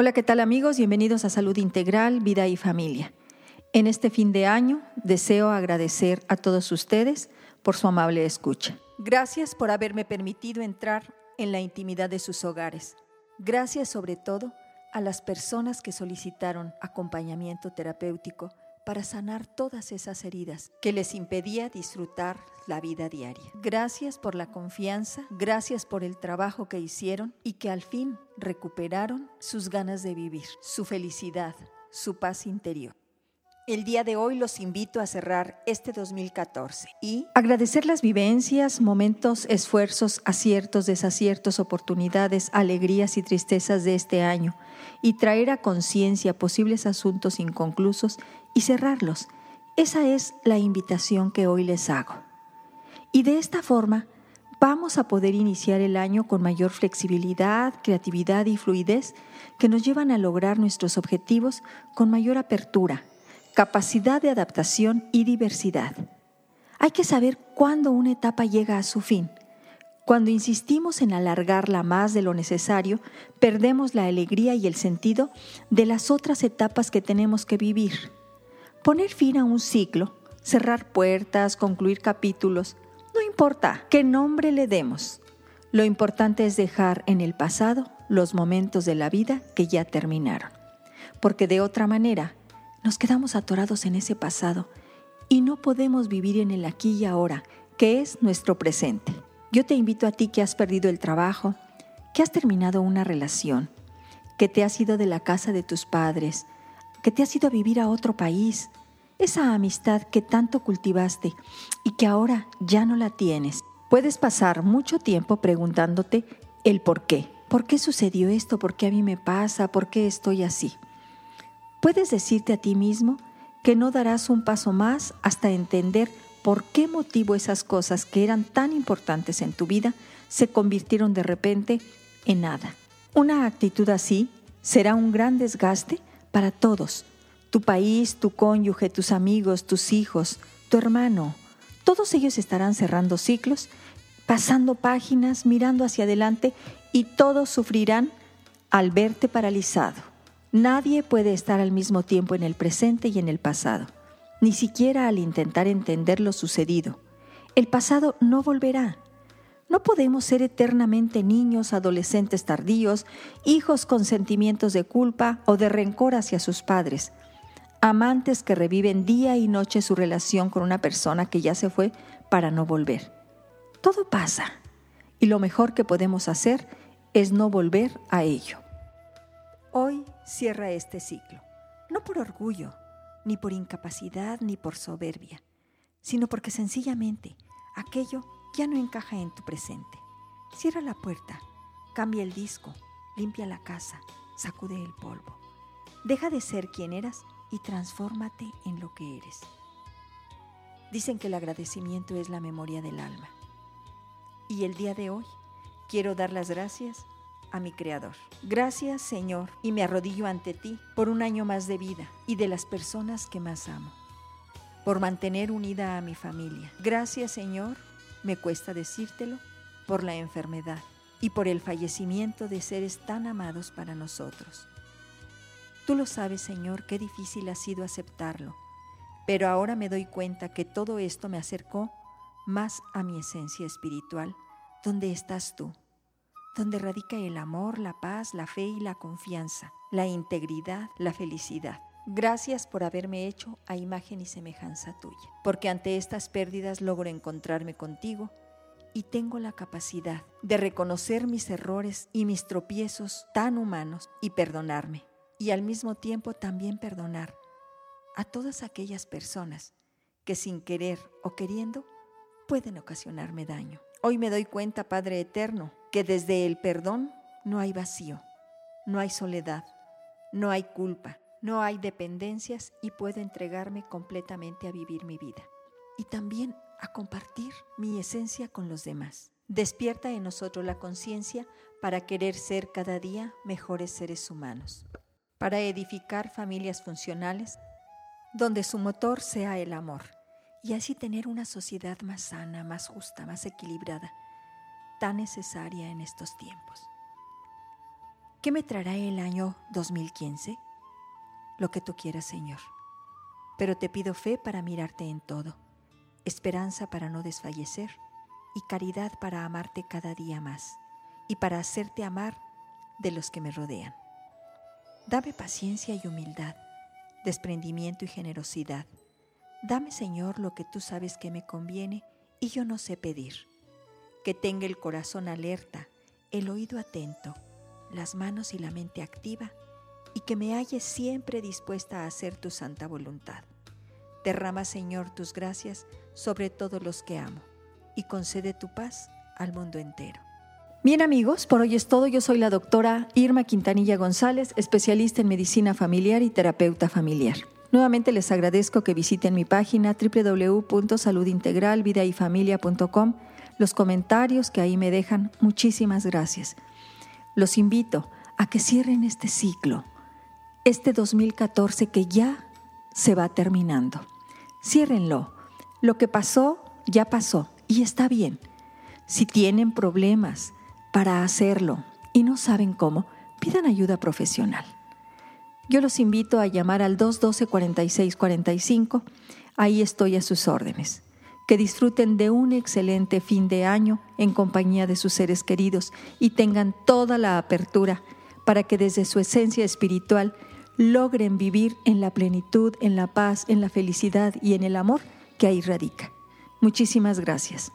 Hola, ¿qué tal amigos? Bienvenidos a Salud Integral, Vida y Familia. En este fin de año deseo agradecer a todos ustedes por su amable escucha. Gracias por haberme permitido entrar en la intimidad de sus hogares. Gracias sobre todo a las personas que solicitaron acompañamiento terapéutico para sanar todas esas heridas que les impedía disfrutar la vida diaria. Gracias por la confianza, gracias por el trabajo que hicieron y que al fin recuperaron sus ganas de vivir, su felicidad, su paz interior. El día de hoy los invito a cerrar este 2014 y agradecer las vivencias, momentos, esfuerzos, aciertos, desaciertos, oportunidades, alegrías y tristezas de este año y traer a conciencia posibles asuntos inconclusos y cerrarlos. Esa es la invitación que hoy les hago. Y de esta forma vamos a poder iniciar el año con mayor flexibilidad, creatividad y fluidez que nos llevan a lograr nuestros objetivos con mayor apertura capacidad de adaptación y diversidad. Hay que saber cuándo una etapa llega a su fin. Cuando insistimos en alargarla más de lo necesario, perdemos la alegría y el sentido de las otras etapas que tenemos que vivir. Poner fin a un ciclo, cerrar puertas, concluir capítulos, no importa qué nombre le demos. Lo importante es dejar en el pasado los momentos de la vida que ya terminaron, porque de otra manera nos quedamos atorados en ese pasado y no podemos vivir en el aquí y ahora, que es nuestro presente. Yo te invito a ti que has perdido el trabajo, que has terminado una relación, que te has ido de la casa de tus padres, que te has ido a vivir a otro país, esa amistad que tanto cultivaste y que ahora ya no la tienes. Puedes pasar mucho tiempo preguntándote el por qué. ¿Por qué sucedió esto? ¿Por qué a mí me pasa? ¿Por qué estoy así? Puedes decirte a ti mismo que no darás un paso más hasta entender por qué motivo esas cosas que eran tan importantes en tu vida se convirtieron de repente en nada. Una actitud así será un gran desgaste para todos, tu país, tu cónyuge, tus amigos, tus hijos, tu hermano. Todos ellos estarán cerrando ciclos, pasando páginas, mirando hacia adelante y todos sufrirán al verte paralizado. Nadie puede estar al mismo tiempo en el presente y en el pasado, ni siquiera al intentar entender lo sucedido. El pasado no volverá. No podemos ser eternamente niños, adolescentes tardíos, hijos con sentimientos de culpa o de rencor hacia sus padres, amantes que reviven día y noche su relación con una persona que ya se fue para no volver. Todo pasa y lo mejor que podemos hacer es no volver a ello. Hoy cierra este ciclo, no por orgullo, ni por incapacidad, ni por soberbia, sino porque sencillamente aquello ya no encaja en tu presente. Cierra la puerta, cambia el disco, limpia la casa, sacude el polvo. Deja de ser quien eras y transfórmate en lo que eres. Dicen que el agradecimiento es la memoria del alma. Y el día de hoy quiero dar las gracias a mi Creador. Gracias Señor y me arrodillo ante ti por un año más de vida y de las personas que más amo, por mantener unida a mi familia. Gracias Señor, me cuesta decírtelo, por la enfermedad y por el fallecimiento de seres tan amados para nosotros. Tú lo sabes Señor, qué difícil ha sido aceptarlo, pero ahora me doy cuenta que todo esto me acercó más a mi esencia espiritual, donde estás tú donde radica el amor, la paz, la fe y la confianza, la integridad, la felicidad. Gracias por haberme hecho a imagen y semejanza tuya, porque ante estas pérdidas logro encontrarme contigo y tengo la capacidad de reconocer mis errores y mis tropiezos tan humanos y perdonarme, y al mismo tiempo también perdonar a todas aquellas personas que sin querer o queriendo pueden ocasionarme daño. Hoy me doy cuenta, Padre Eterno, que desde el perdón no hay vacío, no hay soledad, no hay culpa, no hay dependencias y puedo entregarme completamente a vivir mi vida y también a compartir mi esencia con los demás. Despierta en nosotros la conciencia para querer ser cada día mejores seres humanos, para edificar familias funcionales donde su motor sea el amor y así tener una sociedad más sana, más justa, más equilibrada tan necesaria en estos tiempos. ¿Qué me traerá el año 2015? Lo que tú quieras, Señor. Pero te pido fe para mirarte en todo, esperanza para no desfallecer y caridad para amarte cada día más y para hacerte amar de los que me rodean. Dame paciencia y humildad, desprendimiento y generosidad. Dame, Señor, lo que tú sabes que me conviene y yo no sé pedir. Que tenga el corazón alerta, el oído atento las manos y la mente activa y que me halle siempre dispuesta a hacer tu santa voluntad. Derrama, Señor, tus gracias sobre todos los que amo y concede tu paz al mundo entero. Bien amigos, por hoy es todo. Yo soy la doctora Irma Quintanilla González, especialista en medicina familiar y terapeuta familiar. Nuevamente les agradezco que visiten mi página www.saludintegralvidayfamilia.com. Los comentarios que ahí me dejan, muchísimas gracias. Los invito a que cierren este ciclo, este 2014 que ya se va terminando. Ciérrenlo. Lo que pasó, ya pasó y está bien. Si tienen problemas para hacerlo y no saben cómo, pidan ayuda profesional. Yo los invito a llamar al 212-4645. Ahí estoy a sus órdenes que disfruten de un excelente fin de año en compañía de sus seres queridos y tengan toda la apertura para que desde su esencia espiritual logren vivir en la plenitud, en la paz, en la felicidad y en el amor que ahí radica. Muchísimas gracias.